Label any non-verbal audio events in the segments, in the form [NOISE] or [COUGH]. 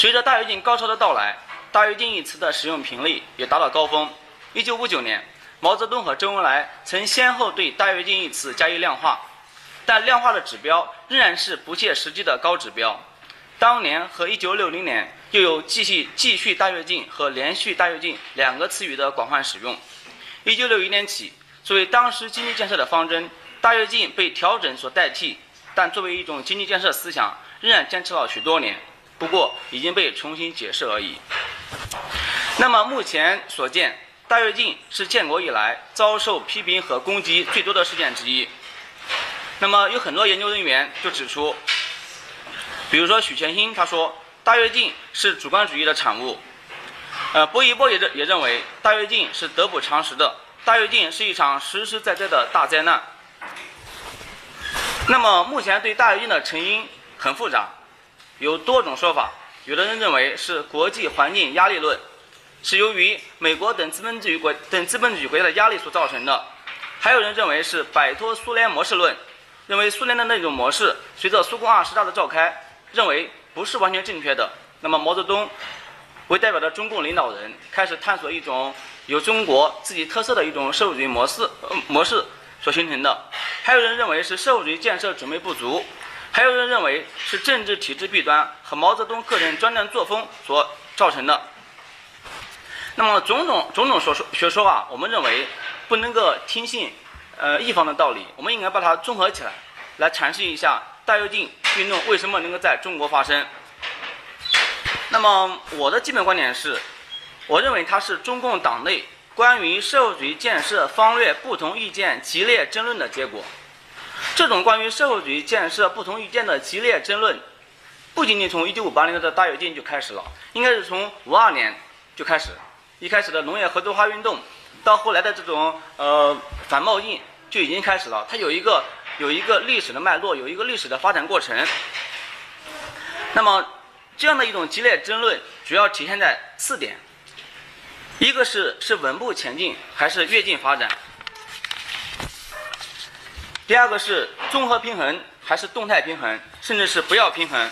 随着大跃进高潮的到来，大跃进一词的使用频率也达到高峰。一九五九年，毛泽东和周恩来曾先后对大跃进一词加以量化，但量化的指标仍然是不切实际的高指标。当年和一九六零年又有继续继续大跃进和连续大跃进两个词语的广泛使用。一九六一年起，作为当时经济建设的方针，大跃进被调整所代替，但作为一种经济建设思想，仍然坚持了许多年。不过已经被重新解释而已。那么目前所见，大跃进是建国以来遭受批评和攻击最多的事件之一。那么有很多研究人员就指出，比如说许全兴他说，大跃进是主观主义的产物。呃，薄一波也认也认为，大跃进是得不偿失的，大跃进是一场实实在在的大灾难。那么目前对大跃进的成因很复杂。有多种说法，有的人认为是国际环境压力论，是由于美国等资本主义国等资本主义国家的压力所造成的；还有人认为是摆脱苏联模式论，认为苏联的那种模式随着苏共二十大的召开，认为不是完全正确的。那么毛泽东为代表的中共领导人开始探索一种有中国自己特色的一种社会主义模式模式所形成的；还有人认为是社会主义建设准备不足。还有人认为是政治体制弊端和毛泽东个人专断作风所造成的。那么种种种种所说学说啊，我们认为不能够听信呃一方的道理，我们应该把它综合起来，来阐释一下大跃进运动为什么能够在中国发生。那么我的基本观点是，我认为它是中共党内关于社会主义建设方略不同意见激烈争论的结果。这种关于社会主义建设不同意见的激烈争论，不仅仅从1958年的大跃进就开始了，应该是从52年就开始。一开始的农业合作化运动，到后来的这种呃反冒进就已经开始了。它有一个有一个历史的脉络，有一个历史的发展过程。那么这样的一种激烈争论，主要体现在四点：一个是是稳步前进，还是跃进发展？第二个是综合平衡还是动态平衡，甚至是不要平衡。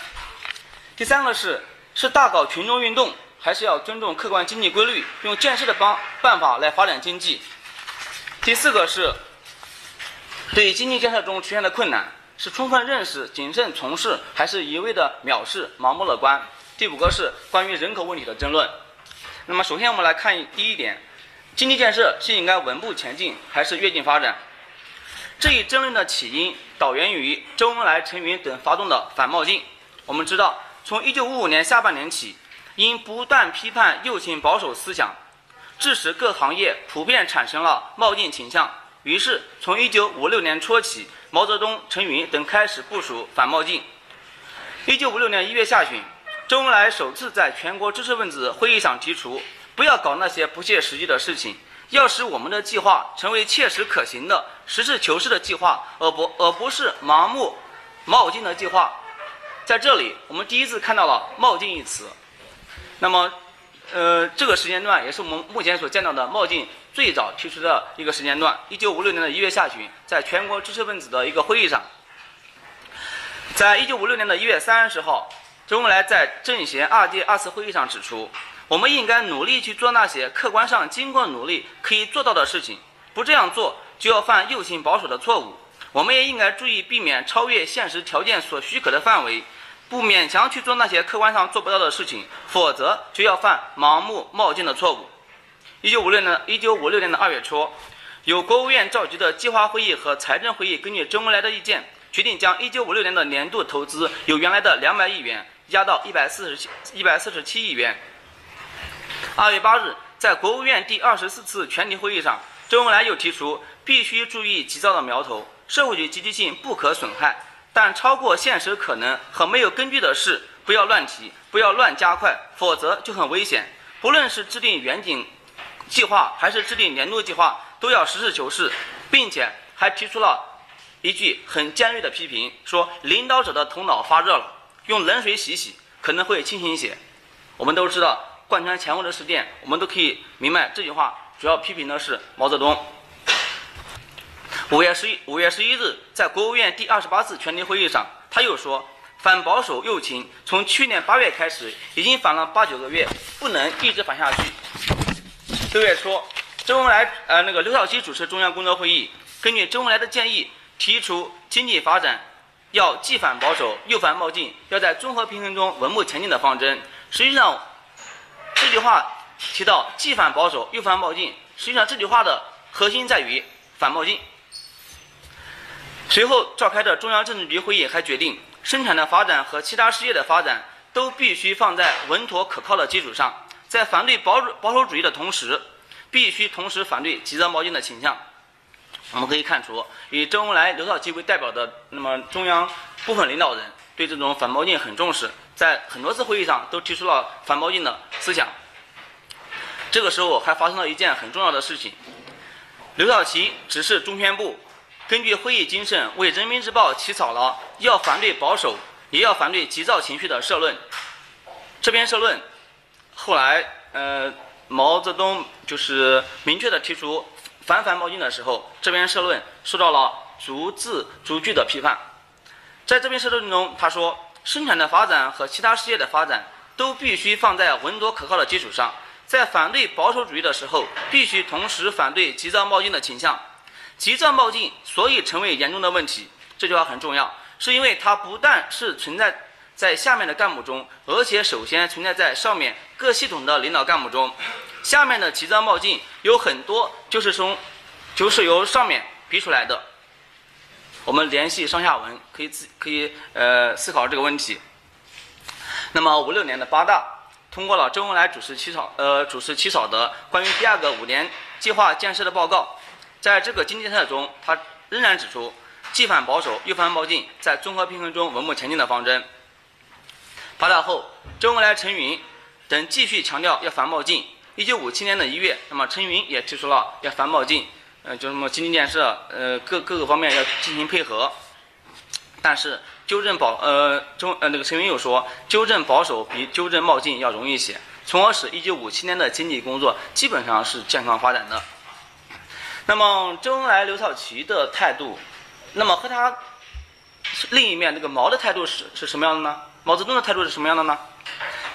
第三个是是大搞群众运动，还是要尊重客观经济规律，用建设的方办法来发展经济。第四个是对经济建设中出现的困难，是充分认识、谨慎从事，还是一味的藐视、盲目乐观。第五个是关于人口问题的争论。那么首先我们来看第一点，经济建设是应该稳步前进，还是跃进发展？这一争论的起因导源于周恩来、陈云等发动的反冒进。我们知道，从1955年下半年起，因不断批判右倾保守思想，致使各行业普遍产生了冒进倾向。于是，从1956年初起，毛泽东、陈云等开始部署反冒进。1956年1月下旬，周恩来首次在全国知识分子会议上提出：“不要搞那些不切实际的事情。”要使我们的计划成为切实可行的、实事求是的计划，而不而不是盲目冒进的计划。在这里，我们第一次看到了“冒进”一词。那么，呃，这个时间段也是我们目前所见到的冒进最早提出的一个时间段。一九五六年的一月下旬，在全国知识分子的一个会议上，在一九五六年的一月三十号，周恩来在政协二届二次会议上指出。我们应该努力去做那些客观上经过努力可以做到的事情，不这样做就要犯右倾保守的错误。我们也应该注意避免超越现实条件所许可的范围，不勉强去做那些客观上做不到的事情，否则就要犯盲目冒进的错误。一九五六年，一九五六年的二月初，由国务院召集的计划会议和财政会议根据周恩来的意见，决定将一九五六年的年度投资由原来的两百亿元压到一百四十七一百四十七亿元。二月八日，在国务院第二十四次全体会议上，周恩来又提出，必须注意急躁的苗头，社会主义积极性不可损害，但超过现实可能和没有根据的事，不要乱提，不要乱加快，否则就很危险。不论是制定远景计划，还是制定年度计划，都要实事求是，并且还提出了一句很尖锐的批评，说领导者的头脑发热了，用冷水洗洗可能会清醒一些。我们都知道。贯穿前后的事件，我们都可以明白这句话主要批评的是毛泽东。五月十一五月十一日，在国务院第二十八次全体会议上，他又说，反保守右倾，从去年八月开始，已经反了八九个月，不能一直反下去。六月初，周恩来呃那个刘少奇主持中央工作会议，根据周恩来的建议，提出经济发展要既反保守又反冒进，要在综合平衡中稳步前进的方针。实际上，这句话提到既反保守又反冒进，实际上这句话的核心在于反冒进。随后召开的中央政治局会议还决定。生产的发展和其他事业的发展都必须放在稳妥可靠的基础上，在反对保守保守主义的同时，必须同时反对急躁冒进的倾向。我们可以看出，以周恩来、刘少奇为代表的那么中央部分领导人对这种反冒进很重视，在很多次会议上都提出了反冒进的思想。这个时候还发生了一件很重要的事情，刘少奇指示中宣部。根据会议精神，为《人民日报》起草了要反对保守，也要反对急躁情绪的社论。这篇社论后来，呃，毛泽东就是明确的提出反反冒进的时候，这篇社论受到了逐字逐句的批判。在这篇社论中，他说：“生产的发展和其他事业的发展都必须放在稳妥可靠的基础上，在反对保守主义的时候，必须同时反对急躁冒进的倾向。”急躁冒进，所以成为严重的问题。这句话很重要，是因为它不但是存在在下面的干部中，而且首先存在在上面各系统的领导干部中。下面的急躁冒进有很多就是从，就是由上面逼出来的。我们联系上下文，可以自可以呃思考这个问题。那么五六年的八大通过了周恩来主持起草呃主持起草的关于第二个五年计划建设的报告。在这个经济政策中，他仍然指出既反保守又反冒进，在综合平衡中稳步前进的方针。八大后，周恩来、陈云等继续强调要反冒进。一九五七年的一月，那么陈云也提出了要反冒进，呃，就什么经济建设，呃，各各个方面要进行配合。但是纠正保，呃，中呃那个陈云又说，纠正保守比纠正冒进要容易些，从而使一九五七年的经济工作基本上是健康发展的。那么周恩来、刘少奇的态度，那么和他另一面这个毛的态度是是什么样的呢？毛泽东的态度是什么样的呢？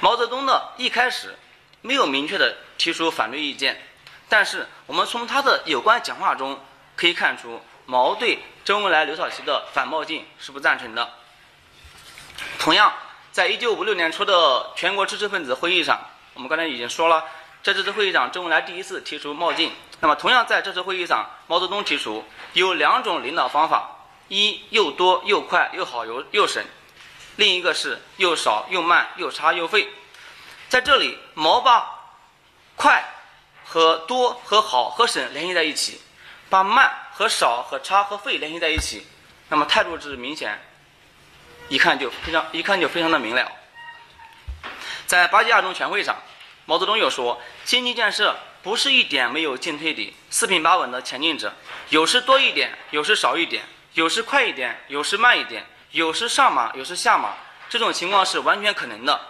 毛泽东呢一开始没有明确的提出反对意见，但是我们从他的有关讲话中可以看出，毛对周恩来、刘少奇的反冒进是不赞成的。同样，在一九五六年初的全国知识分子会议上，我们刚才已经说了。在这次会议上，周恩来第一次提出冒进。那么，同样在这次会议上，毛泽东提出有两种领导方法：一又多又快又好又又省；另一个是又少又慢又差又废。在这里，毛把快和多和好和省联系在一起，把慢和少和差和废联系在一起。那么态度是明显，一看就非常一看就非常的明了。在八届二中全会上。毛泽东又说：“经济建设不是一点没有进退的，四平八稳的前进着，有时多一点，有时少一点，有时快一点，有时慢一点，有时上马，有时下马，这种情况是完全可能的。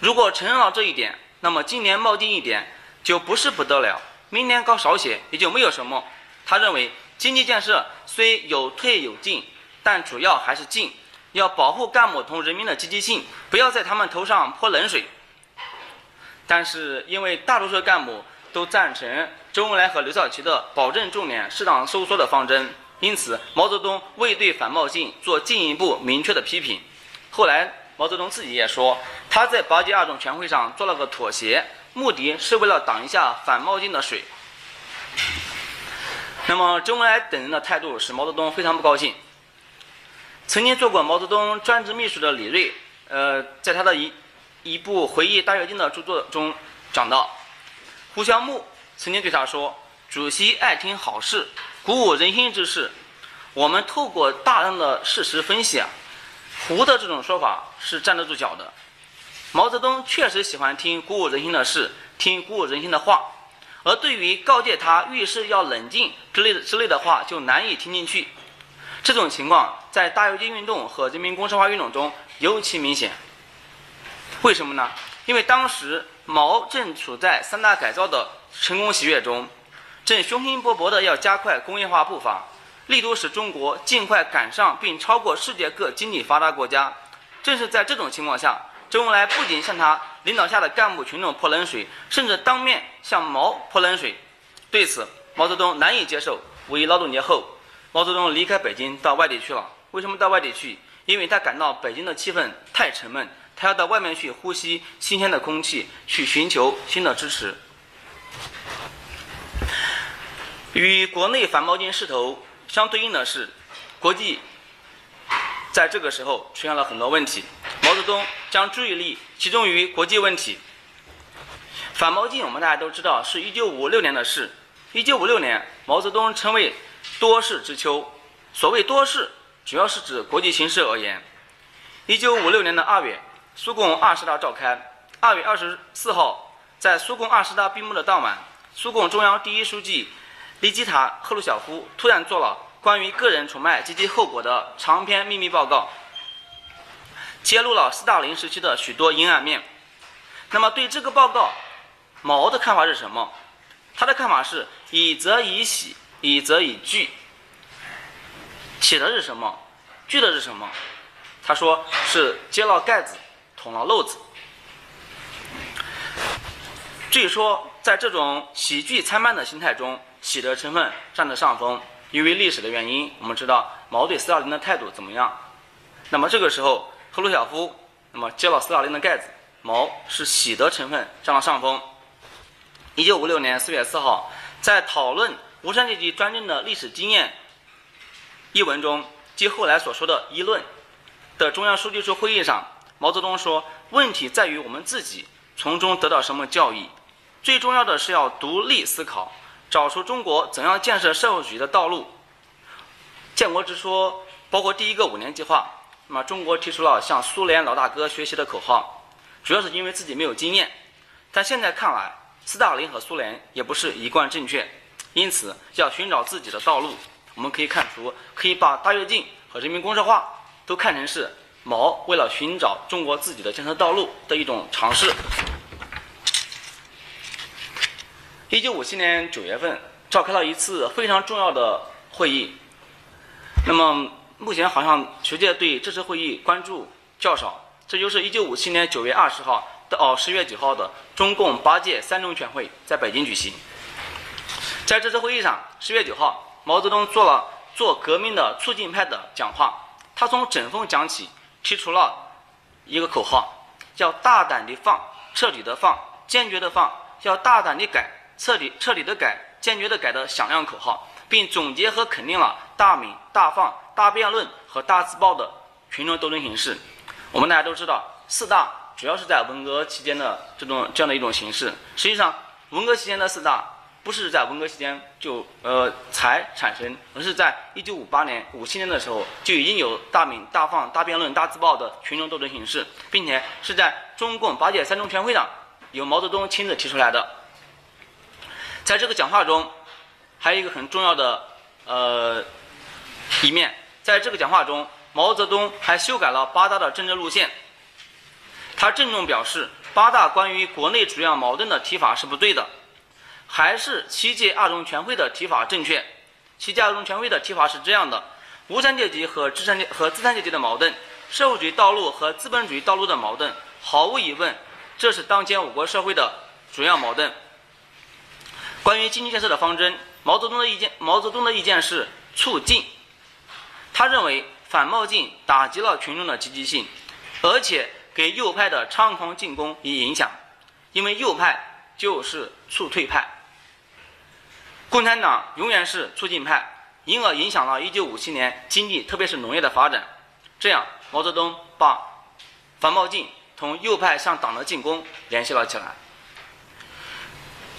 如果承认了这一点，那么今年冒进一点就不是不得了，明年搞少些也就没有什么。”他认为，经济建设虽有退有进，但主要还是进，要保护干部同人民的积极性，不要在他们头上泼冷水。但是，因为大多数干部都赞成周恩来和刘少奇的保证重点、适当收缩的方针，因此毛泽东未对反冒进做进一步明确的批评。后来，毛泽东自己也说，他在八届二中全会上做了个妥协，目的是为了挡一下反冒进的水。那么，周恩来等人的态度使毛泽东非常不高兴。曾经做过毛泽东专职秘书的李锐，呃，在他的一。一部回忆大跃进的著作中讲到，胡萧木曾经对他说：“主席爱听好事，鼓舞人心之事。我们透过大量的事实分析啊，胡的这种说法是站得住脚的。毛泽东确实喜欢听鼓舞人心的事，听鼓舞人心的话，而对于告诫他遇事要冷静之类的之类的话，就难以听进去。这种情况在大跃进运动和人民公社化运动中尤其明显。”为什么呢？因为当时毛正处在三大改造的成功喜悦中，正雄心勃勃地要加快工业化步伐，力图使中国尽快赶上并超过世界各经济发达国家。正是在这种情况下，周恩来不仅向他领导下的干部群众泼冷水，甚至当面向毛泼冷水。对此，毛泽东难以接受。五一劳动节后，毛泽东离开北京到外地去了。为什么到外地去？因为他感到北京的气氛太沉闷，他要到外面去呼吸新鲜的空气，去寻求新的支持。与国内反毛巾势头相对应的是，国际在这个时候出现了很多问题。毛泽东将注意力集中于国际问题。反毛巾，我们大家都知道，是一九五六年的事。一九五六年，毛泽东称为多事之秋。所谓多事，主要是指国际形势而言。一九五六年的二月，苏共二十大召开。二月二十四号，在苏共二十大闭幕的当晚，苏共中央第一书记利基塔·赫鲁晓夫突然做了关于个人崇拜及其后果的长篇秘密报告，揭露了斯大林时期的许多阴暗面。那么，对这个报告，毛的看法是什么？他的看法是：以则以喜，以则以惧。喜的是什么？惧的是什么？他说是揭了盖子，捅了漏子。据说在这种喜剧参半的心态中，喜的成分占了上风。因为历史的原因，我们知道毛对斯大林的态度怎么样。那么这个时候，赫鲁晓夫那么揭了斯大林的盖子，毛是喜得成分占了上风。一九五六年四月四号，在讨论无产阶级专政的历史经验。一文中，即后来所说的“议论”的中央书记处会议上，毛泽东说：“问题在于我们自己从中得到什么教益。最重要的是要独立思考，找出中国怎样建设社会主义的道路。”建国之初，包括第一个五年计划，那么中国提出了向苏联老大哥学习的口号，主要是因为自己没有经验。但现在看来，斯大林和苏联也不是一贯正确，因此要寻找自己的道路。我们可以看出，可以把大跃进和人民公社化都看成是毛为了寻找中国自己的建设道路的一种尝试。一九五七年九月份召开了一次非常重要的会议，那么目前好像学界对这次会议关注较少。这就是一九五七年九月二十号到十月九号的中共八届三中全会在北京举行。在这次会议上，十月九号。毛泽东做了做革命的促进派的讲话，他从整风讲起，提出了一个口号，叫“大胆的放，彻底的放，坚决的放”，要大胆的改，彻底彻底的改，坚决的改的响亮口号，并总结和肯定了大鸣、大放、大辩论和大字报的群众斗争形式。我们大家都知道，四大主要是在文革期间的这种这样的一种形式。实际上，文革期间的四大。不是在文革期间就呃才产生，而是在一九五八年、五七年的时候就已经有大鸣大放、大辩论、大字报的群众斗争形式，并且是在中共八届三中全会上由毛泽东亲自提出来的。在这个讲话中，还有一个很重要的呃一面，在这个讲话中，毛泽东还修改了八大的政治路线。他郑重表示，八大关于国内主要矛盾的提法是不对的。还是七届二中全会的提法正确。七届二中全会的提法是这样的：无产阶级和资产阶和资产阶级的矛盾，社会主义道路和资本主义道路的矛盾，毫无疑问，这是当前我国社会的主要矛盾。关于经济建设的方针，毛泽东的意见，毛泽东的意见是促进。他认为反冒进打击了群众的积极性，而且给右派的猖狂进攻以影响，因为右派就是促退派。共产党永远是促进派，因而影响了1957年经济，特别是农业的发展。这样，毛泽东把反冒进同右派向党的进攻联系了起来。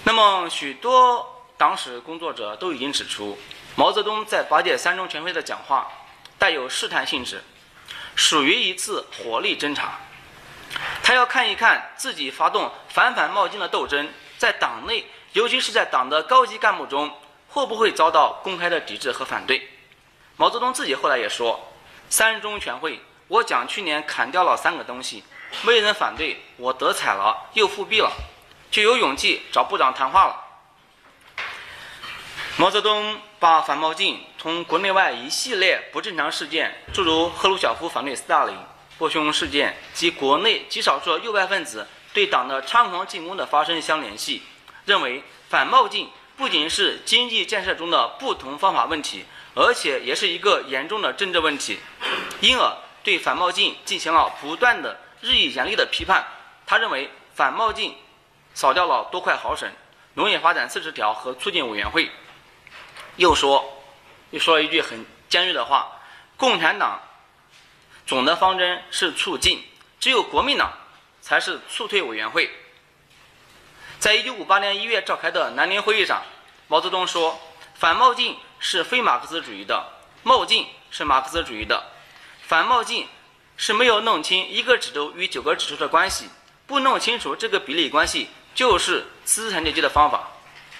那么，许多党史工作者都已经指出，毛泽东在八届三中全会的讲话带有试探性质，属于一次火力侦察。他要看一看自己发动反反冒进的斗争，在党内。尤其是在党的高级干部中，会不会遭到公开的抵制和反对？毛泽东自己后来也说：“三中全会，我讲去年砍掉了三个东西，没人反对，我得彩了，又复辟了，就有勇气找部长谈话了。”毛泽东把反冒进从国内外一系列不正常事件，诸如赫鲁晓夫反对斯大林、波匈事件及国内极少数右派分子对党的猖狂进攻的发生相联系，认为反冒进不仅是经济建设中的不同方法问题，而且也是一个严重的政治问题，因而对反冒进进行了不断的日益严厉的批判。他认为反冒进扫掉了多快好省、农业发展四十条和促进委员会，又说。又说了一句很尖锐的话：“共产党总的方针是促进，只有国民党才是促退委员会。”在一九五八年一月召开的南宁会议上，毛泽东说：“反冒进是非马克思主义的，冒进是马克思主义的。反冒进是没有弄清一个指头与九个指数的关系，不弄清楚这个比例关系，就是资产阶级的方法。”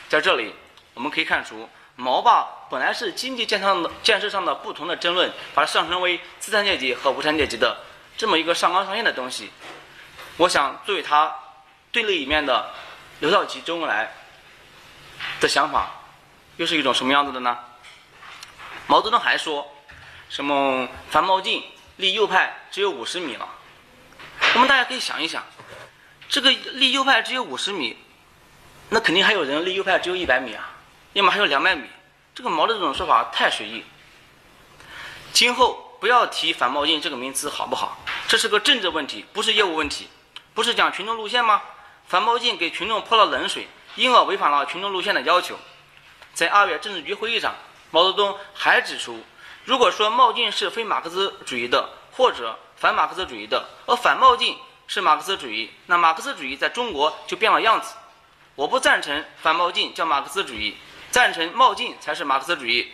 在这里，我们可以看出。毛把本来是经济建设的建设上的不同的争论，把它上升为资产阶级和无产阶级的这么一个上纲上线的东西。我想，作为他对立一面的刘少奇、周恩来的想法，又是一种什么样子的呢？毛泽东还说，什么樊茂进离右派只有五十米了。我们大家可以想一想，这个离右派只有五十米，那肯定还有人离右派只有一百米啊。要么还有两百米，这个毛的这种说法太随意。今后不要提反冒进这个名词，好不好？这是个政治问题，不是业务问题。不是讲群众路线吗？反冒进给群众泼了冷水，因而违反了群众路线的要求。在二月政治局会议上，毛泽东还指出，如果说冒进是非马克思主义的，或者反马克思主义的，而反冒进是马克思主义，那马克思主义在中国就变了样子。我不赞成反冒进叫马克思主义。赞成冒进才是马克思主义。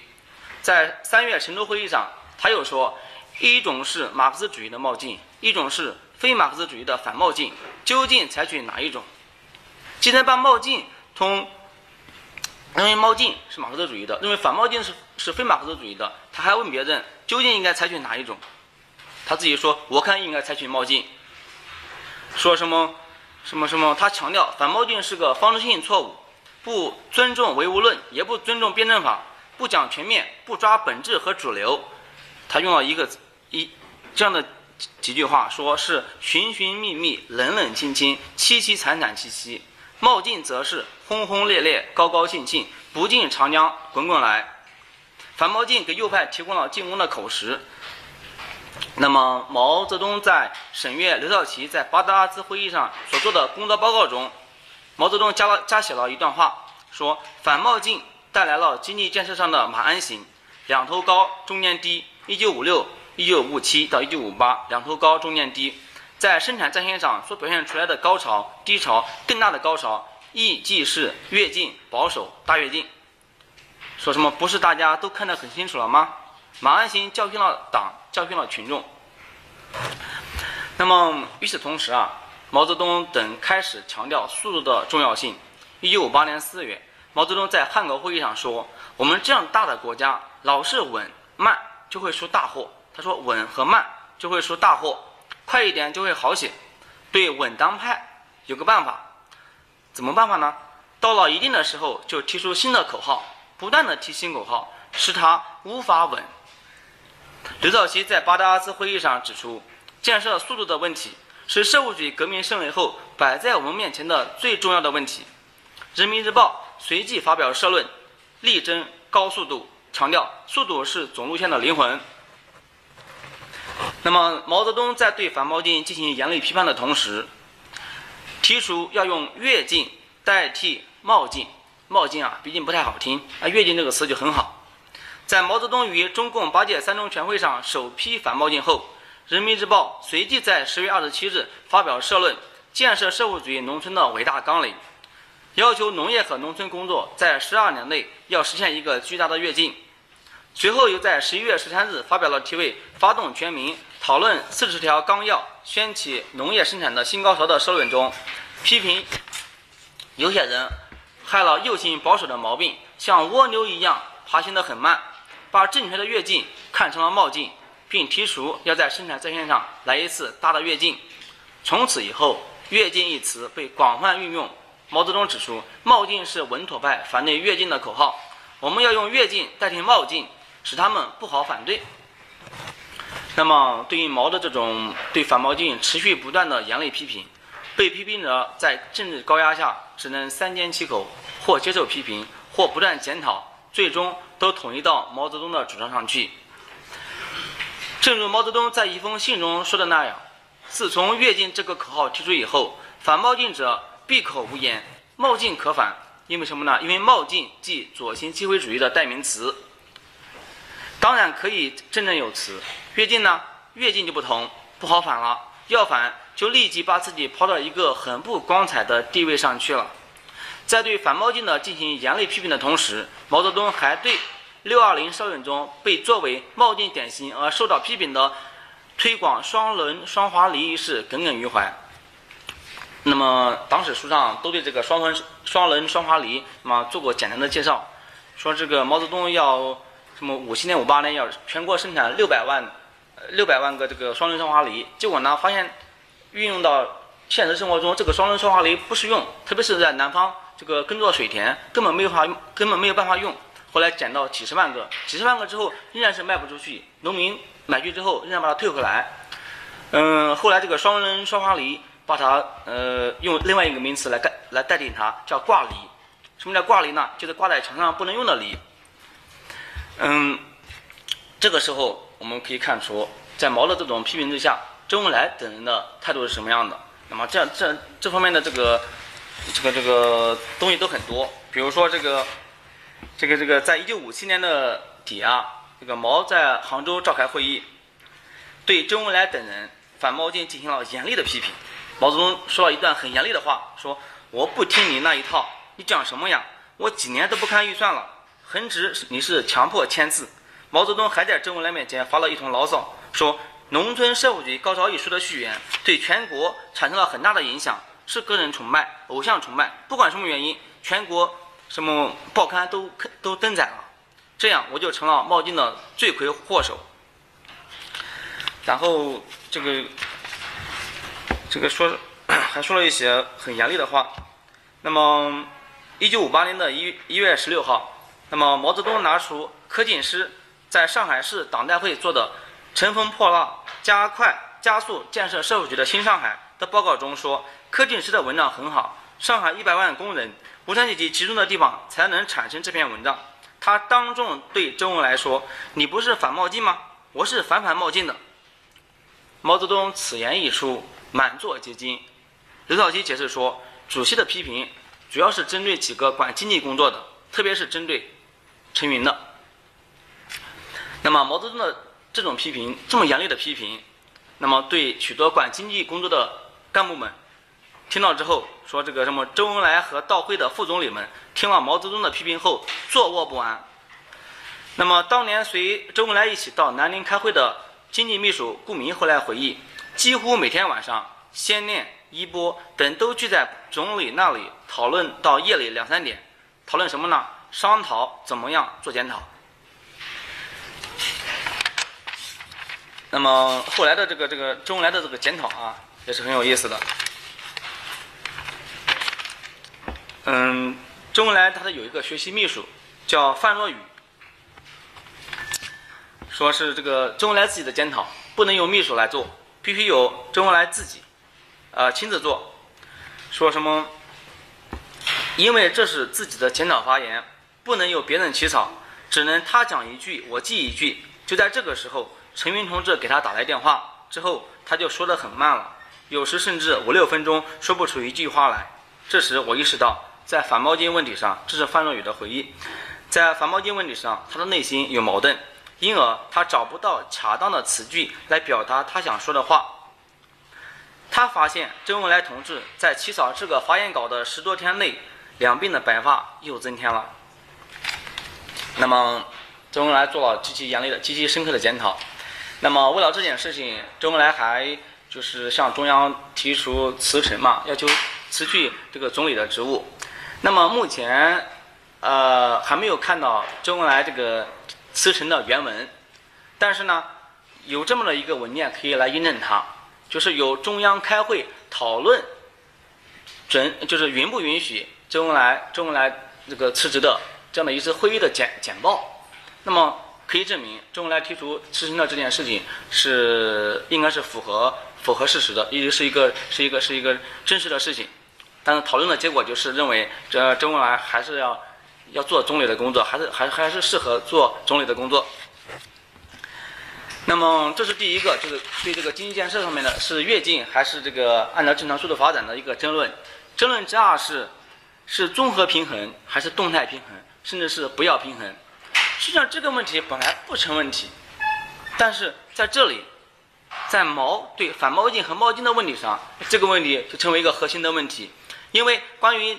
在三月成都会议上，他又说，一种是马克思主义的冒进，一种是非马克思主义的反冒进，究竟采取哪一种？既然把冒进通认为冒进是马克思主义的，认为反冒进是是非马克思主义的，他还问别人究竟应该采取哪一种？他自己说，我看应该采取冒进。说什么什么什么？他强调反冒进是个方式性错误。不尊重唯物论，也不尊重辩证法，不讲全面，不抓本质和主流。他用了一个一这样的几句话，说是寻寻觅觅，冷冷清清，凄凄惨惨戚戚。冒进则是轰轰烈烈，高高兴兴，不进长江滚滚来。反冒进给右派提供了进攻的口实。那么毛泽东在审阅刘少奇在巴达拉兹会议上所做的工作报告中。毛泽东加了加写了一段话，说反冒进带来了经济建设上的马鞍形，两头高中间低。一九五六、一九五七到一九五八，两头高中间低，在生产战线上所表现出来的高潮、低潮、更大的高潮，亦即是跃进、保守、大跃进。说什么不是大家都看得很清楚了吗？马鞍形教训了党，教训了群众。那么与此同时啊。毛泽东等开始强调速度的重要性。一九五八年四月，毛泽东在汉口会议上说：“我们这样大的国家，老是稳慢就会出大祸。”他说：“稳和慢就会出大祸，快一点就会好些。”对稳当派有个办法，怎么办法呢？到了一定的时候，就提出新的口号，不断的提新口号，使他无法稳。刘少奇在巴达拉斯会议上指出，建设速度的问题。是社会主义革命胜利后摆在我们面前的最重要的问题。人民日报随即发表社论，力争高速度，强调速度是总路线的灵魂。那么，毛泽东在对反冒进进行严厉批判的同时，提出要用跃进代替冒进。冒进啊，毕竟不太好听啊，跃进这个词就很好。在毛泽东于中共八届三中全会上首批反冒进后。人民日报随即在十月二十七日发表社论，建设社会主义农村的伟大纲领，要求农业和农村工作在十二年内要实现一个巨大的跃进。随后又在十一月十三日发表了题为《发动全民讨论四十条纲要，掀起农业生产的新高潮》的社论中，批评有些人害了右倾保守的毛病，像蜗牛一样爬行得很慢，把正确的跃进看成了冒进。并提出要在生产战线上来一次大的跃进。从此以后，“跃进”一词被广泛运用。毛泽东指出，冒进是稳妥派反对跃进的口号。我们要用跃进代替冒进，使他们不好反对。那么，对于毛的这种对反毛进持续不断的严厉批评，被批评者在政治高压下只能三缄其口，或接受批评，或不断检讨，最终都统一到毛泽东的主张上去。正如毛泽东在一封信中说的那样：“自从‘跃进’这个口号提出以后，反冒进者闭口无言，冒进可反。因为什么呢？因为冒进即左倾机会主义的代名词。当然可以振振有词。”跃进呢？跃进就不同，不好反了。要反，就立即把自己抛到一个很不光彩的地位上去了。在对反冒进的进行严厉批评的同时，毛泽东还对六二零烧运中被作为冒进典型而受到批评的推广双轮双滑犁一事耿耿于怀。那么，党史书上都对这个双轮双轮双滑犁那么做过简单的介绍，说这个毛泽东要什么五七年、五八年要全国生产六百万。六百万个这个双轮双滑犁，结果呢，发现运用到现实生活中，这个双轮双滑犁不适用，特别是在南方这个耕作水田，根本没有法，根本没有办法用。后来捡到几十万个，几十万个之后仍然是卖不出去，农民买去之后仍然把它退回来。嗯，后来这个双人双花梨把它呃用另外一个名词来代来代替它，叫挂梨。什么叫挂梨呢？就是挂在墙上不能用的梨。嗯，这个时候。我们可以看出，在毛的这种批评之下，周恩来等人的态度是什么样的？那么，这样这这方面的这个这个这个东西都很多。比如说，这个这个这个，在一九五七年的底啊，这个毛在杭州召开会议，对周恩来等人反毛进进行了严厉的批评。毛泽东说了一段很严厉的话，说：“我不听你那一套，你讲什么呀？我几年都不看预算了，横直你是强迫签字。”毛泽东还在周恩来面前发了一通牢骚，说《农村社会主义高潮》一书的序言对全国产生了很大的影响，是个人崇拜、偶像崇拜，不管什么原因，全国什么报刊都都登载了，这样我就成了冒进的罪魁祸首。然后这个这个说 [COUGHS] 还说了一些很严厉的话。那么，一九五八年的一一月十六号，那么毛泽东拿出柯锦诗。在上海市党代会做的“乘风破浪，加快加速建设社会主义的新上海”的报告中说，柯俊诗的文章很好。上海一百万工人，无产阶级集中的地方才能产生这篇文章。他当众对周恩来说：“你不是反冒进吗？我是反反冒进的。”毛泽东此言一出，满座皆惊。刘少奇解释说，主席的批评主要是针对几个管经济工作的，特别是针对陈云的。那么毛泽东的这种批评，这么严厉的批评，那么对许多管经济工作的干部们，听到之后说这个什么周恩来和到会的副总理们听了毛泽东的批评后坐卧不安。那么当年随周恩来一起到南宁开会的经济秘书顾明后来回忆，几乎每天晚上，先念、一波等都聚在总理那里讨论到夜里两三点，讨论什么呢？商讨怎么样做检讨。那么后来的这个这个周恩来的这个检讨啊，也是很有意思的。嗯，周恩来他的有一个学习秘书叫范若雨，说是这个周恩来自己的检讨不能由秘书来做，必须由周恩来自己，呃亲自做。说什么？因为这是自己的检讨发言，不能由别人起草，只能他讲一句我记一句。就在这个时候。陈云同志给他打来电话之后，他就说得很慢了，有时甚至五六分钟说不出一句话来。这时我意识到，在反毛巾问题上，这是范若雨的回忆，在反毛巾问题上，他的内心有矛盾，因而他找不到恰当的词句来表达他想说的话。他发现周恩来同志在起草这个发言稿的十多天内，两鬓的白发又增添了。那么，周恩来做了极其严厉的、极其深刻的检讨。那么，为了这件事情，周恩来还就是向中央提出辞呈嘛，要求辞去这个总理的职务。那么目前，呃，还没有看到周恩来这个辞呈的原文，但是呢，有这么的一个文件可以来印证它，就是有中央开会讨论准，就是允不允许周恩来周恩来这个辞职的这样的一次会议的简简报。那么。可以证明周恩来提出辞呈的这件事情是应该是符合符合事实的，也是一个是一个是一个真实的事情。但是讨论的结果就是认为，这周恩来还是要要做总理的工作，还是还还是适合做总理的工作。那么这是第一个，就是对这个经济建设上面的是跃进还是这个按照正常速度发展的一个争论。争论之二是是综合平衡还是动态平衡，甚至是不要平衡。实际上这个问题本来不成问题，但是在这里，在毛对反毛巾和毛巾的问题上，这个问题就成为一个核心的问题。因为关于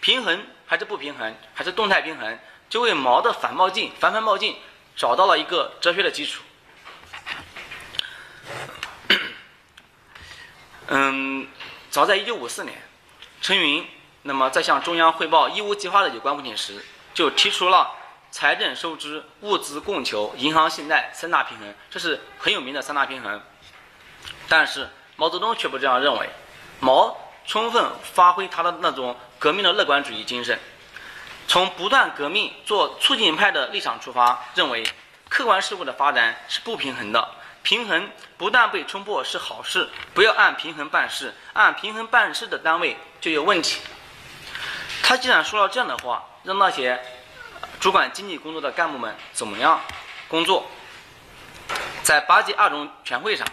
平衡还是不平衡，还是动态平衡，就为毛的反冒进、反反冒进找到了一个哲学的基础。嗯，早在一九五四年，陈云那么在向中央汇报义乌计划的有关问题时，就提出了财政收支、物资供求、银行信贷三大平衡，这是很有名的三大平衡。但是毛泽东却不这样认为，毛充分发挥他的那种革命的乐观主义精神，从不断革命做促进派的立场出发，认为客观事物的发展是不平衡的。平衡不但被冲破是好事，不要按平衡办事，按平衡办事的单位就有问题。他既然说了这样的话，让那些主管经济工作的干部们怎么样工作？在八届二中全会上，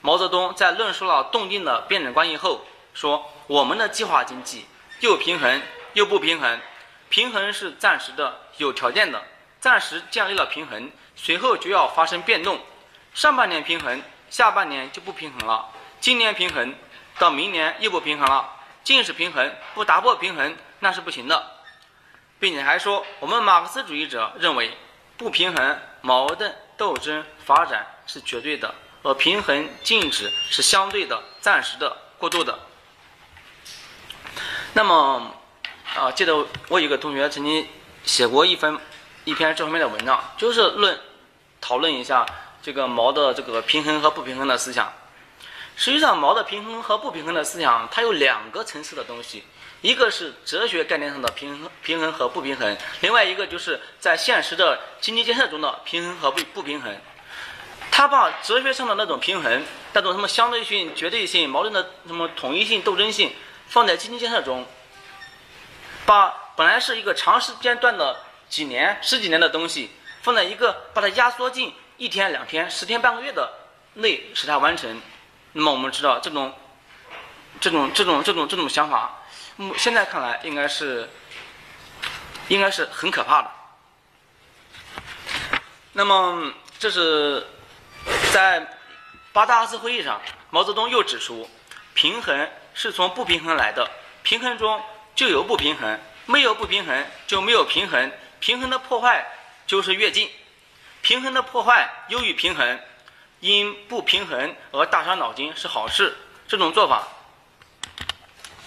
毛泽东在论述了动静的辩证关系后说：“我们的计划经济又平衡又不平衡，平衡是暂时的、有条件的，暂时建立了平衡，随后就要发生变动。”上半年平衡，下半年就不平衡了。今年平衡，到明年又不平衡了。尽是平衡，不打破平衡那是不行的，并且还说，我们马克思主义者认为，不平衡、矛盾、斗争、发展是绝对的，而平衡、静止是相对的、暂时的、过渡的。那么，啊，记得我有个同学曾经写过一份一篇这方面的文章，就是论讨论一下。这个毛的这个平衡和不平衡的思想，实际上毛的平衡和不平衡的思想，它有两个层次的东西，一个是哲学概念上的平衡平衡和不平衡，另外一个就是在现实的经济建设中的平衡和不不平衡。他把哲学上的那种平衡，那种什么相对性、绝对性、矛盾的什么统一性、斗争性，放在经济建设中，把本来是一个长时间段的几年、十几年的东西，放在一个把它压缩进。一天两天十天半个月的内使它完成，那么我们知道这种这种这种这种这种想法，现在看来应该是应该是很可怕的。那么这是在八大二次会议上，毛泽东又指出，平衡是从不平衡来的，平衡中就有不平衡，没有不平衡就没有平衡，平衡的破坏就是跃进。平衡的破坏优于平衡，因不平衡而大伤脑筋是好事。这种做法，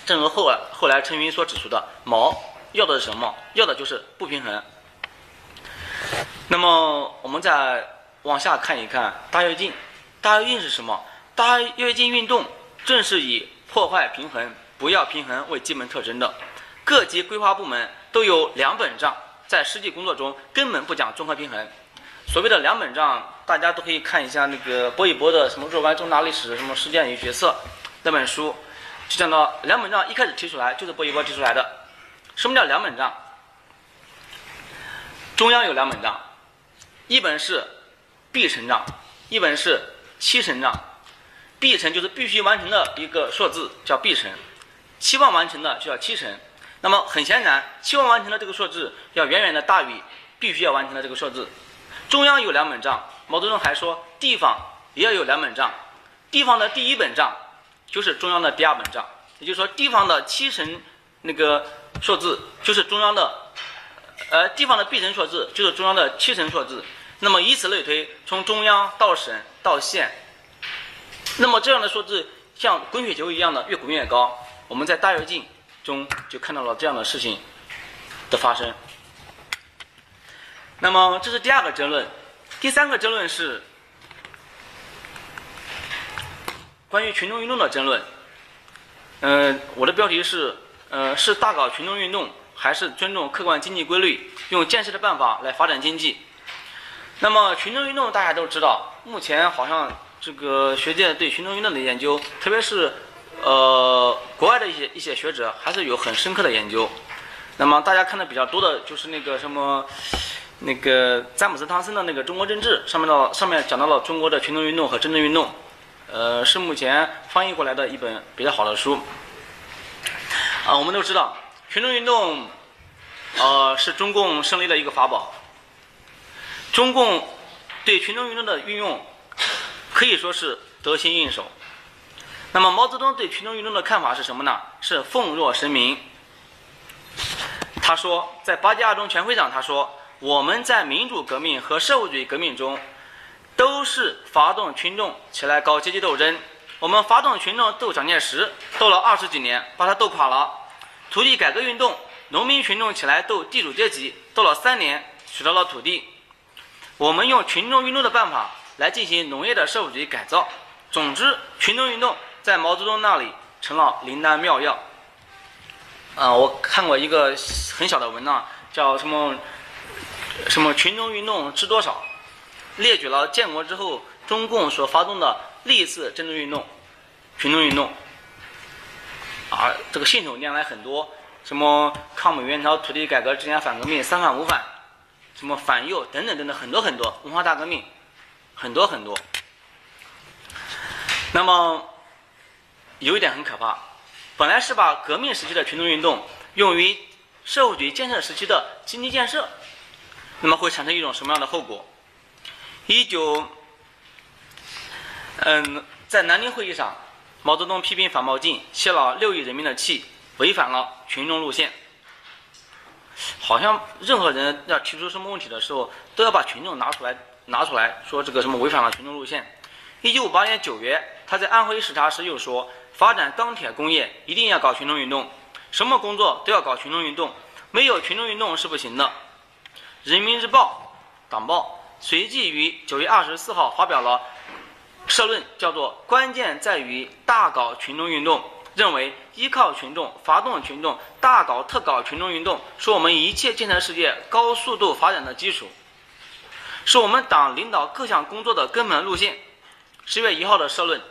正如后来后来陈云所指出的，毛要的是什么？要的就是不平衡。那么我们再往下看一看大跃进。大跃进是什么？大跃进运动正是以破坏平衡、不要平衡为基本特征的。各级规划部门都有两本账，在实际工作中根本不讲综合平衡。所谓的两本账，大家都可以看一下那个波一波的什么若干重大历史、什么事件与决策那本书，就讲到两本账一开始提出来就是波一波提出来的。什么叫两本账？中央有两本账，一本是 B 成账，一本是期成账。必成就是必须完成的一个数字叫必成，期望完成的就叫期成。那么很显然，期望完成的这个数字要远远的大于必须要完成的这个数字。中央有两本账，毛泽东还说地方也要有两本账。地方的第一本账就是中央的第二本账，也就是说地方的七成那个数字就是中央的，呃，地方的必成数字就是中央的七成数字。那么以此类推，从中央到省到县，那么这样的数字像滚雪球一样的越滚越高。我们在大跃进中就看到了这样的事情的发生。那么这是第二个争论，第三个争论是关于群众运动的争论。嗯，我的标题是，呃，是大搞群众运动，还是尊重客观经济规律，用建设的办法来发展经济？那么群众运动大家都知道，目前好像这个学界对群众运动的研究，特别是呃国外的一些一些学者，还是有很深刻的研究。那么大家看的比较多的就是那个什么，那个詹姆斯汤森的那个《中国政治》，上面的上面讲到了中国的群众运动和政治运动，呃，是目前翻译过来的一本比较好的书。啊，我们都知道群众运动。呃，是中共胜利的一个法宝。中共对群众运动的运用可以说是得心应手。那么毛泽东对群众运动的看法是什么呢？是奉若神明。他说，在八届二中全会上，他说：“我们在民主革命和社会主义革命中，都是发动群众起来搞阶级斗争。我们发动群众斗蒋介石，斗了二十几年，把他斗垮了。土地改革运动。”农民群众起来斗地主阶级，斗了三年，取得了土地。我们用群众运动的办法来进行农业的社会主义改造。总之，群众运动在毛泽东那里成了灵丹妙药。啊，我看过一个很小的文章，叫什么什么群众运动知多少，列举了建国之后中共所发动的历次政治运动、群众运动。啊，这个信手拈来很多。什么抗美援朝、土地改革、之前反革命、三反五反，什么反右等等等等，很多很多文化大革命，很多很多。那么有一点很可怕，本来是把革命时期的群众运动用于社会主义建设时期的经济建设，那么会产生一种什么样的后果？一九，嗯，在南京会议上，毛泽东批评反冒进，泄了六亿人民的气。违反了群众路线，好像任何人要提出什么问题的时候，都要把群众拿出来，拿出来说这个什么违反了群众路线。一九五八年九月，他在安徽视察时又说，发展钢铁工业一定要搞群众运动，什么工作都要搞群众运动，没有群众运动是不行的。人民日报党报随即于九月二十四号发表了社论，叫做“关键在于大搞群众运动”。认为依靠群众、发动群众、大搞特搞群众运动，是我们一切建设世界高速度发展的基础，是我们党领导各项工作的根本路线。十月一号的社论，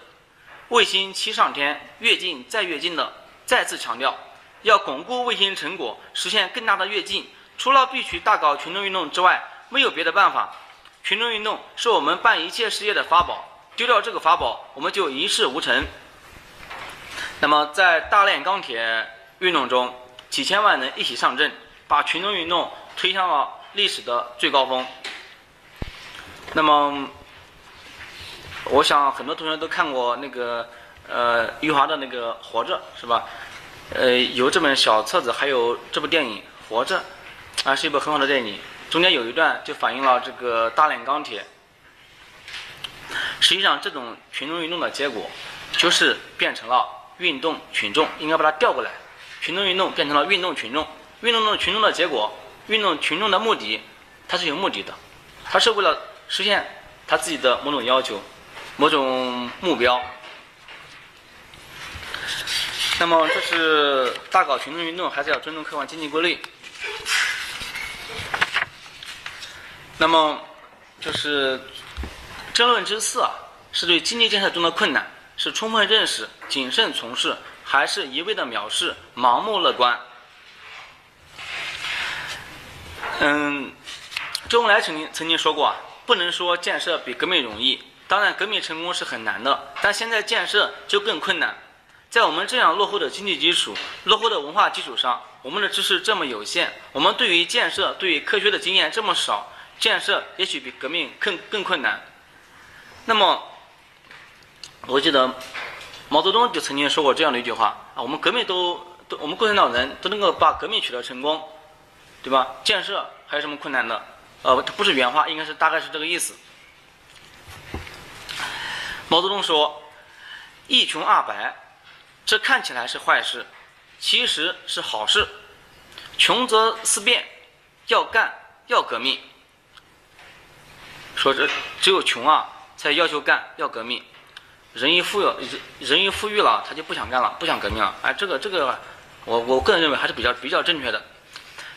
卫星七上天，跃进再跃进的再次强调，要巩固卫星成果，实现更大的跃进，除了必须大搞群众运动之外，没有别的办法。群众运动是我们办一切事业的法宝，丢掉这个法宝，我们就一事无成。那么，在大炼钢铁运动中，几千万人一起上阵，把群众运动推向了历史的最高峰。那么，我想很多同学都看过那个呃余华的那个《活着》，是吧？呃，有这本小册子，还有这部电影《活着》，啊，是一部很好的电影。中间有一段就反映了这个大炼钢铁。实际上，这种群众运动的结果，就是变成了。运动群众应该把它调过来，群众运动变成了运动群众，运动的群众的结果，运动群众的目的，它是有目的的，它是为了实现他自己的某种要求，某种目标。那么这是大搞群众运动，还是要尊重客观经济规律。那么就是争论之四啊，是对经济建设中的困难。是充分认识、谨慎从事，还是一味的藐视、盲目乐观？嗯，周恩来曾经曾经说过啊，不能说建设比革命容易，当然革命成功是很难的，但现在建设就更困难。在我们这样落后的经济基础、落后的文化基础上，我们的知识这么有限，我们对于建设、对于科学的经验这么少，建设也许比革命更更困难。那么。我记得毛泽东就曾经说过这样的一句话啊，我们革命都都，我们共产党人都能够把革命取得成功，对吧？建设还有什么困难的？呃，不是原话，应该是大概是这个意思。毛泽东说：“一穷二白，这看起来是坏事，其实是好事。穷则思变，要干要革命。说这只有穷啊，才要求干要革命。”人一富有，人人一富裕了，他就不想干了，不想革命了。哎，这个这个，我我个人认为还是比较比较正确的。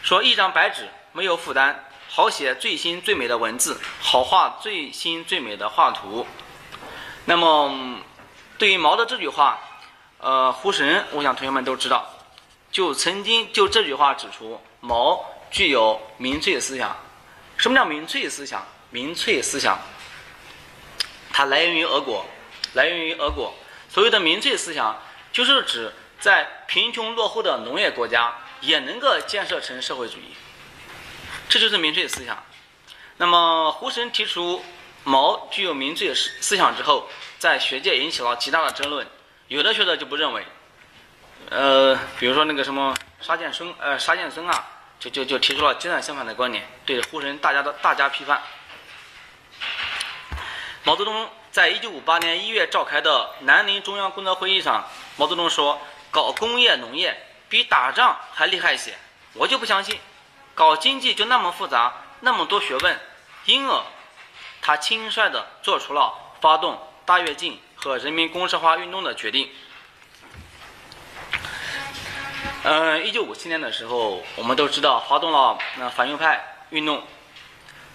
说一张白纸没有负担，好写最新最美的文字，好画最新最美的画图。那么，对于毛的这句话，呃，胡适，我想同学们都知道，就曾经就这句话指出，毛具有民粹思想。什么叫民粹思想？民粹思想，它来源于俄国，来源于俄国。所谓的民粹思想，就是指在贫穷落后的农业国家，也能够建设成社会主义。这就是民粹思想。那么，胡适提出毛具有民粹思想之后，在学界引起了极大的争论。有的学者就不认为，呃，比如说那个什么沙建孙，呃，沙建孙啊，就就就提出了截然相反的观点，对胡适大家的大加批判。毛泽东在一九五八年一月召开的南宁中央工作会议上，毛泽东说：“搞工业农业比打仗还厉害些，我就不相信。”搞经济就那么复杂，那么多学问，因而他轻率地做出了发动大跃进和人民公社化运动的决定。嗯，一九五七年的时候，我们都知道发动了那反右派运动，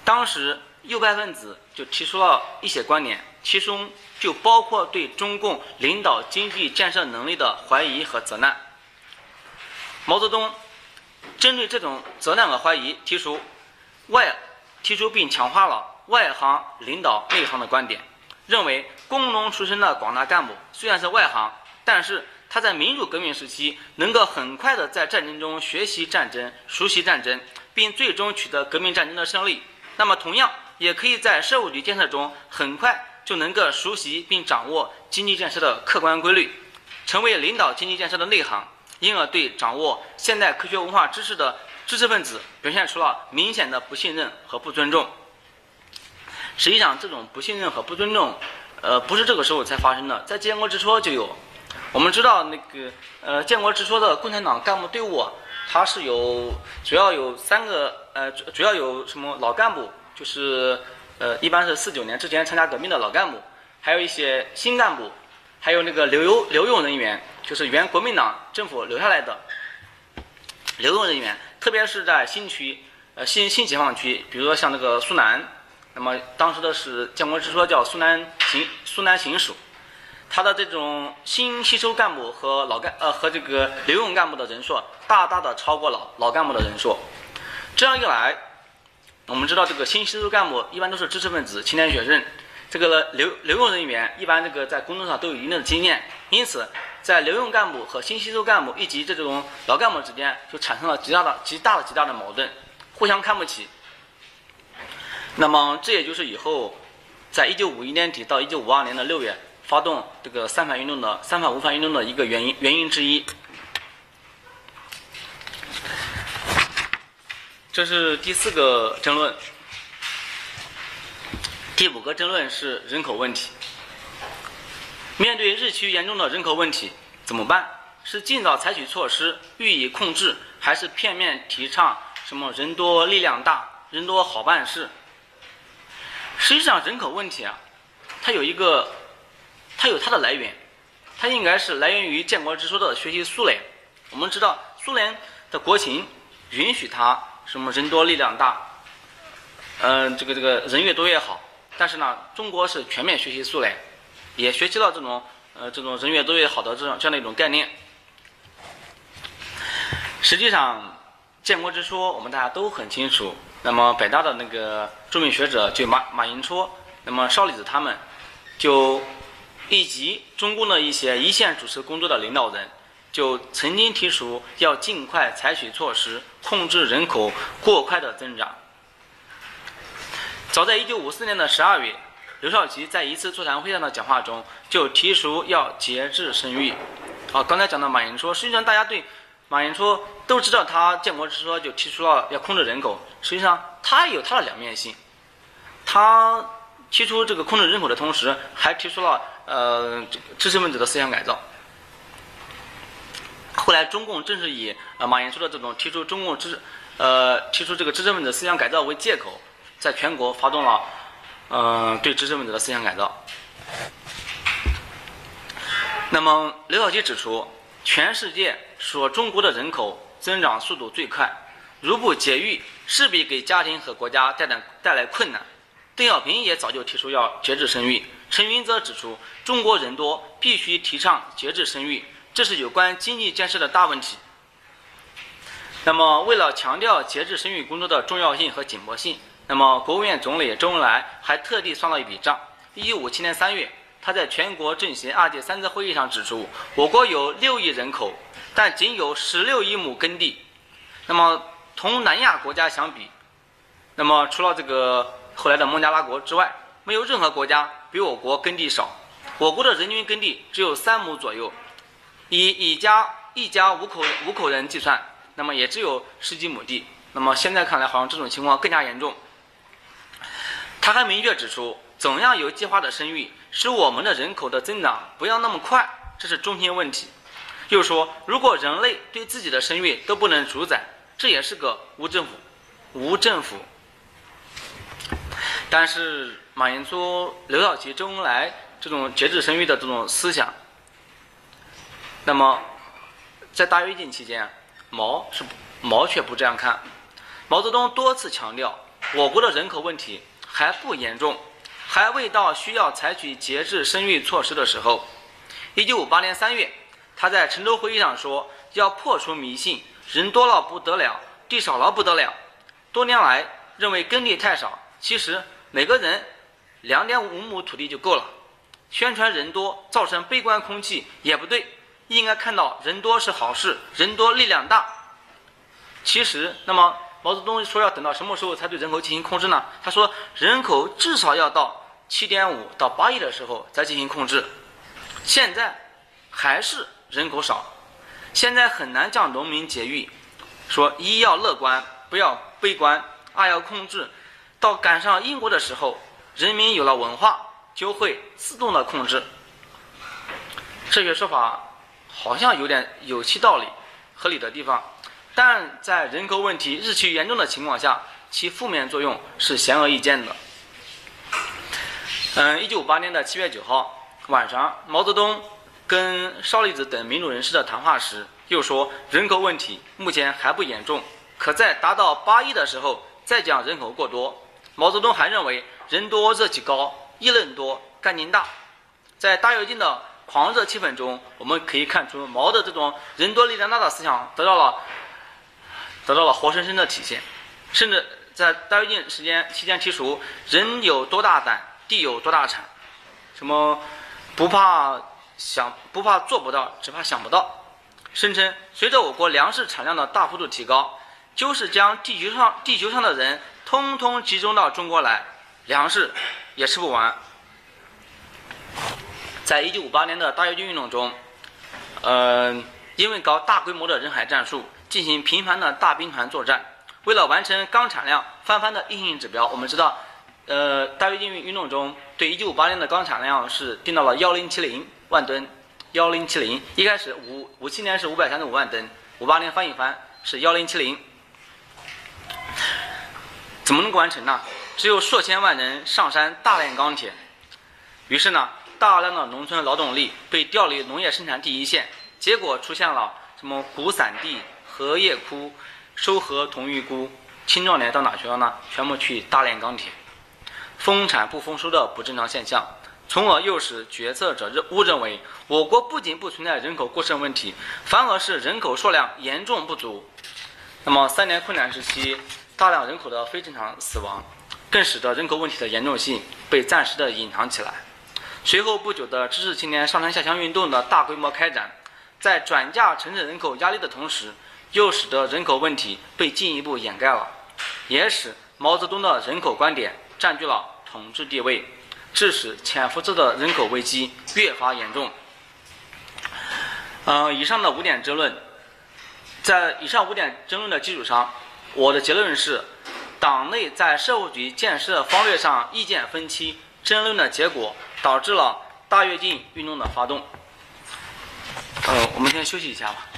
当时右派分子就提出了一些观点，其中就包括对中共领导经济建设能力的怀疑和责难。毛泽东。针对这种责难和怀疑，提出外提出并强化了外行领导内行的观点，认为工农出身的广大干部虽然是外行，但是他在民主革命时期能够很快的在战争中学习战争、熟悉战争，并最终取得革命战争的胜利。那么，同样也可以在社会主义建设中很快就能够熟悉并掌握经济建设的客观规律，成为领导经济建设的内行。因而对掌握现代科学文化知识的知识分子表现出了明显的不信任和不尊重。实际上，这种不信任和不尊重，呃，不是这个时候才发生的，在建国之初就有。我们知道，那个呃，建国之初的共产党干部队伍，它是有主要有三个，呃，主要有什么老干部，就是呃，一般是四九年之前参加革命的老干部，还有一些新干部，还有那个留留用人员。就是原国民党政府留下来的留用人员，特别是在新区，呃新新解放区，比如说像那个苏南，那么当时的是建国之初叫苏南行苏南行署，他的这种新吸收干部和老干呃和这个留用干部的人数，大大的超过了老干部的人数。这样一来，我们知道这个新吸收干部一般都是知识分子、青年学生，这个留留用人员一般这个在工作上都有一定的经验，因此。在留用干部和新吸收干部以及这种老干部之间，就产生了极大的、极大的、极大的矛盾，互相看不起。那么，这也就是以后，在一九五一年底到一九五二年的六月，发动这个三反运动的三反五反运动的一个原因原因之一。这是第四个争论。第五个争论是人口问题。面对日趋严重的人口问题，怎么办？是尽早采取措施予以控制，还是片面提倡什么人多力量大、人多好办事？实际上，人口问题啊，它有一个，它有它的来源，它应该是来源于建国之初的学习苏联。我们知道，苏联的国情允许它什么人多力量大，嗯，这个这个人越多越好。但是呢，中国是全面学习苏联。也学习到这种呃这种人越多越好的这种这样的一种概念。实际上，建国之初我们大家都很清楚。那么北大的那个著名学者就马马寅初，那么邵力子他们，就以及中共的一些一线主持工作的领导人，就曾经提出要尽快采取措施控制人口过快的增长。早在一九五四年的十二月。刘少奇在一次座谈会上的讲话中就提出要节制生育。好，刚才讲到马寅初，实际上大家对马寅初都知道，他建国之初就提出了要控制人口。实际上，他有他的两面性。他提出这个控制人口的同时，还提出了呃知识分子的思想改造。后来，中共正是以呃马寅初的这种提出中共知呃提出这个知识分子思想改造为借口，在全国发动了。嗯，对知识分子的思想改造。那么，刘晓奇指出，全世界说中国的人口增长速度最快，如不节育，势必给家庭和国家带来带来困难。邓小平也早就提出要节制生育。陈云则指出，中国人多，必须提倡节制生育，这是有关经济建设的大问题。那么，为了强调节制生育工作的重要性和紧迫性，那么国务院总理周恩来还特地算了一笔账。一九五七年三月，他在全国政协二届三次会议上指出，我国有六亿人口，但仅有十六亿亩耕地。那么，同南亚国家相比，那么除了这个后来的孟加拉国之外，没有任何国家比我国耕地少。我国的人均耕地只有三亩左右，以一家一家五口五口人计算，那么也只有十几亩地。那么现在看来，好像这种情况更加严重。他还明确指出。怎样有计划的生育，使我们的人口的增长不要那么快，这是中心问题。又说，如果人类对自己的生育都不能主宰，这也是个无政府、无政府。但是马寅初、刘少奇、周恩来这种节制生育的这种思想，那么在大跃进期间，毛是毛却不这样看。毛泽东多次强调，我国的人口问题还不严重。还未到需要采取节制生育措施的时候。一九五八年三月，他在陈州会议上说：“要破除迷信，人多了不得了，地少了不得了。多年来认为耕地太少，其实每个人两点五亩土地就够了。宣传人多造成悲观空气也不对，应该看到人多是好事，人多力量大。其实，那么毛泽东说要等到什么时候才对人口进行控制呢？他说人口至少要到。”七点五到八亿的时候再进行控制，现在还是人口少，现在很难将农民节育。说一要乐观，不要悲观；二要控制。到赶上英国的时候，人民有了文化，就会自动的控制。这些说法好像有点有其道理、合理的地方，但在人口问题日趋严重的情况下，其负面作用是显而易见的。嗯，一九五八年的七月九号晚上，毛泽东跟邵力子等民主人士的谈话时，又说人口问题目前还不严重，可在达到八亿的时候再讲人口过多。毛泽东还认为人多热气高，议论多干劲大。在大跃进的狂热气氛中，我们可以看出毛的这种人多力量大的思想得到了得到了活生生的体现，甚至在大跃进时间期间提出人有多大胆。地有多大产？什么不怕想不怕做不到，只怕想不到。声称随着我国粮食产量的大幅度提高，就是将地球上地球上的人通通集中到中国来，粮食也吃不完。在一九五八年的大跃进运动中，嗯，因为搞大规模的人海战术，进行频繁的大兵团作战，为了完成钢产量翻番的硬性指标，我们知道。呃，大跃进运运动中，对一九五八年的钢产量是定到了幺零七零万吨，幺零七零。一开始五五七年是五百三十五万吨，五八年翻一番是幺零七零。怎么能够完成呢？只有数千万人上山大炼钢铁。于是呢，大量的农村劳动力被调离农业生产第一线，结果出现了什么谷散地、荷叶枯、收禾同玉枯。青壮年到哪去了呢？全部去大炼钢铁。丰产不丰收的不正常现象，从而诱使决策者认误认为我国不仅不存在人口过剩问题，反而是人口数量严重不足。那么三年困难时期，大量人口的非正常死亡，更使得人口问题的严重性被暂时的隐藏起来。随后不久的知识青年上山下乡运动的大规模开展，在转嫁城镇人口压力的同时，又使得人口问题被进一步掩盖了，也使毛泽东的人口观点。占据了统治地位，致使潜伏着的人口危机越发严重。嗯，以上的五点争论，在以上五点争论的基础上，我的结论是，党内在社会主义建设方略上意见分歧，争论的结果导致了大跃进运动的发动。呃，我们先休息一下吧。